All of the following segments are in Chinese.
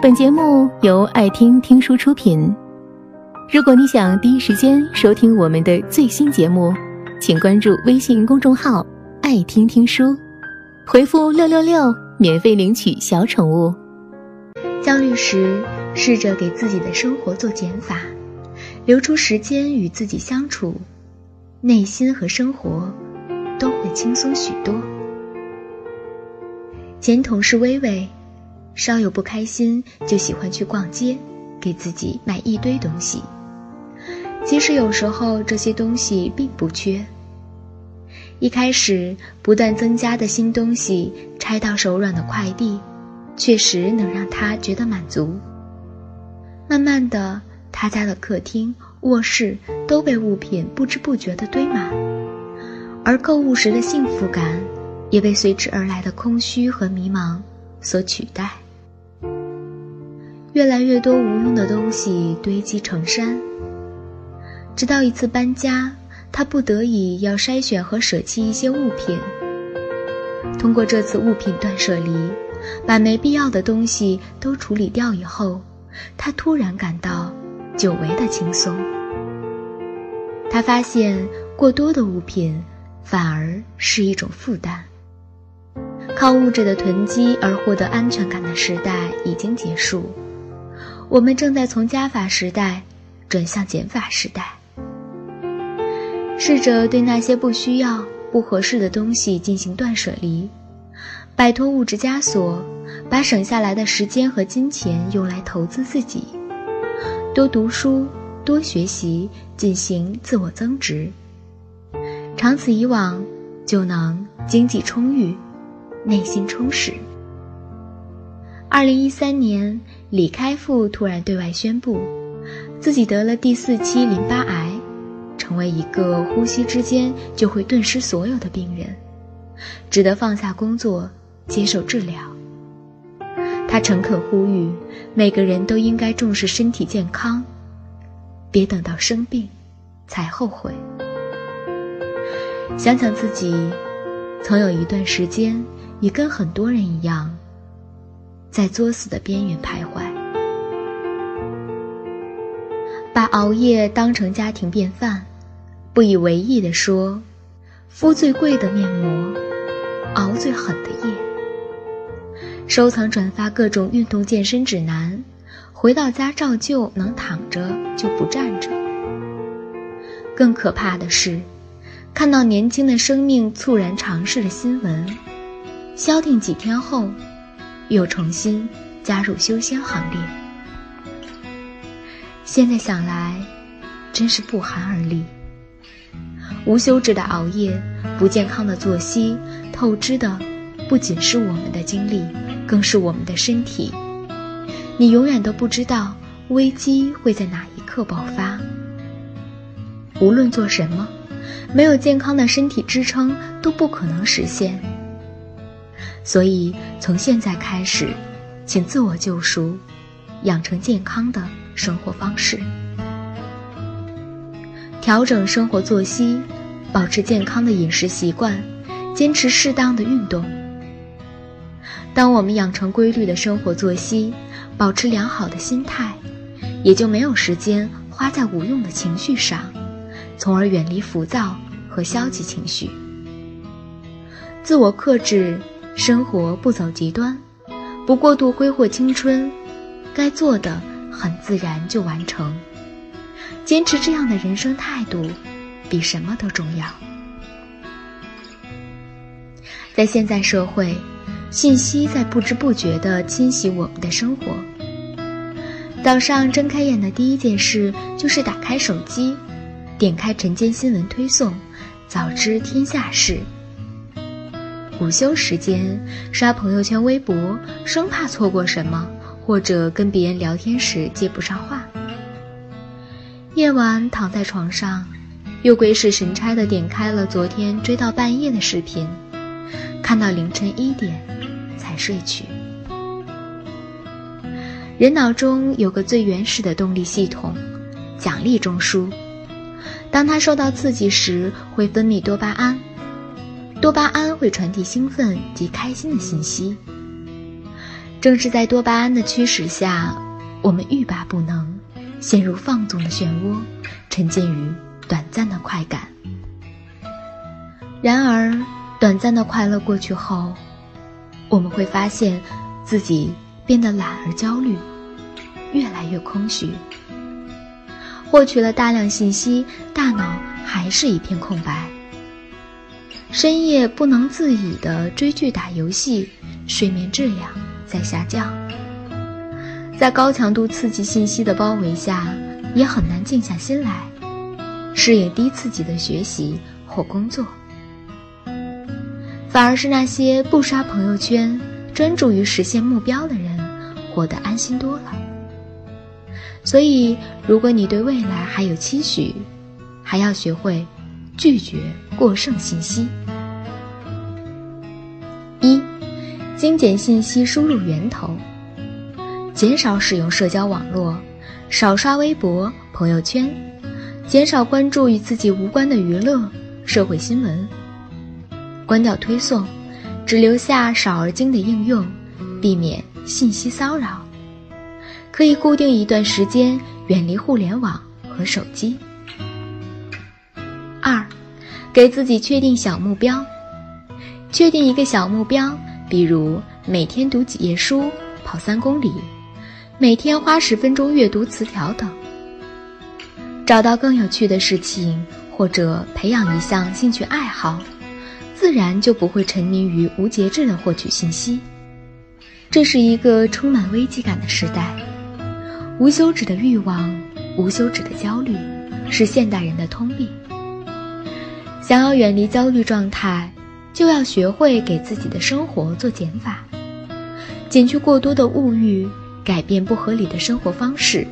本节目由爱听听书出品。如果你想第一时间收听我们的最新节目，请关注微信公众号“爱听听书”，回复“六六六”免费领取小宠物。焦虑时，试着给自己的生活做减法，留出时间与自己相处，内心和生活都会轻松许多。前同事微微。稍有不开心，就喜欢去逛街，给自己买一堆东西。其实有时候这些东西并不缺。一开始不断增加的新东西，拆到手软的快递，确实能让他觉得满足。慢慢的，他家的客厅、卧室都被物品不知不觉地堆满，而购物时的幸福感，也被随之而来的空虚和迷茫所取代。越来越多无用的东西堆积成山，直到一次搬家，他不得已要筛选和舍弃一些物品。通过这次物品断舍离，把没必要的东西都处理掉以后，他突然感到久违的轻松。他发现过多的物品反而是一种负担。靠物质的囤积而获得安全感的时代已经结束。我们正在从加法时代转向减法时代。试着对那些不需要、不合适的东西进行断舍离，摆脱物质枷锁，把省下来的时间和金钱用来投资自己，多读书、多学习，进行自我增值。长此以往，就能经济充裕，内心充实。二零一三年。李开复突然对外宣布，自己得了第四期淋巴癌，成为一个呼吸之间就会顿失所有的病人，只得放下工作接受治疗。他诚恳呼吁，每个人都应该重视身体健康，别等到生病才后悔。想想自己，曾有一段时间也跟很多人一样。在作死的边缘徘徊，把熬夜当成家庭便饭，不以为意地说：“敷最贵的面膜，熬最狠的夜。”收藏转发各种运动健身指南，回到家照旧能躺着就不站着。更可怕的是，看到年轻的生命猝然长逝的新闻，消停几天后。又重新加入修仙行列。现在想来，真是不寒而栗。无休止的熬夜，不健康的作息，透支的不仅是我们的精力，更是我们的身体。你永远都不知道危机会在哪一刻爆发。无论做什么，没有健康的身体支撑，都不可能实现。所以，从现在开始，请自我救赎，养成健康的生活方式，调整生活作息，保持健康的饮食习惯，坚持适当的运动。当我们养成规律的生活作息，保持良好的心态，也就没有时间花在无用的情绪上，从而远离浮躁和消极情绪。自我克制。生活不走极端，不过度挥霍青春，该做的很自然就完成。坚持这样的人生态度，比什么都重要。在现在社会，信息在不知不觉地侵袭我们的生活。早上睁开眼的第一件事就是打开手机，点开晨间新闻推送，早知天下事。午休时间刷朋友圈、微博，生怕错过什么，或者跟别人聊天时接不上话。夜晚躺在床上，又鬼使神差的点开了昨天追到半夜的视频，看到凌晨一点才睡去。人脑中有个最原始的动力系统——奖励中枢，当它受到刺激时，会分泌多巴胺。多巴胺会传递兴奋及开心的信息。正是在多巴胺的驱使下，我们欲罢不能，陷入放纵的漩涡，沉浸于短暂的快感。然而，短暂的快乐过去后，我们会发现自己变得懒而焦虑，越来越空虚。获取了大量信息，大脑还是一片空白。深夜不能自已的追剧打游戏，睡眠质量在下降。在高强度刺激信息的包围下，也很难静下心来，适应低刺激的学习或工作。反而是那些不刷朋友圈、专注于实现目标的人，活得安心多了。所以，如果你对未来还有期许，还要学会拒绝过剩信息。一，精简信息输入源头，减少使用社交网络，少刷微博、朋友圈，减少关注与自己无关的娱乐、社会新闻。关掉推送，只留下少而精的应用，避免信息骚扰。可以固定一段时间远离互联网和手机。二，给自己确定小目标，确定一个小目标，比如每天读几页书、跑三公里，每天花十分钟阅读词条等。找到更有趣的事情，或者培养一项兴趣爱好。自然就不会沉迷于无节制的获取信息。这是一个充满危机感的时代，无休止的欲望、无休止的焦虑，是现代人的通病。想要远离焦虑状态，就要学会给自己的生活做减法，减去过多的物欲，改变不合理的生活方式，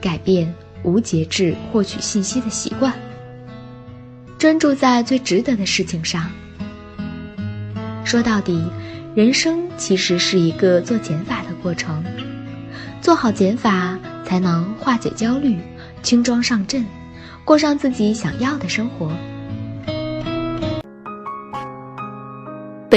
改变无节制获取信息的习惯，专注在最值得的事情上。说到底，人生其实是一个做减法的过程，做好减法才能化解焦虑，轻装上阵，过上自己想要的生活。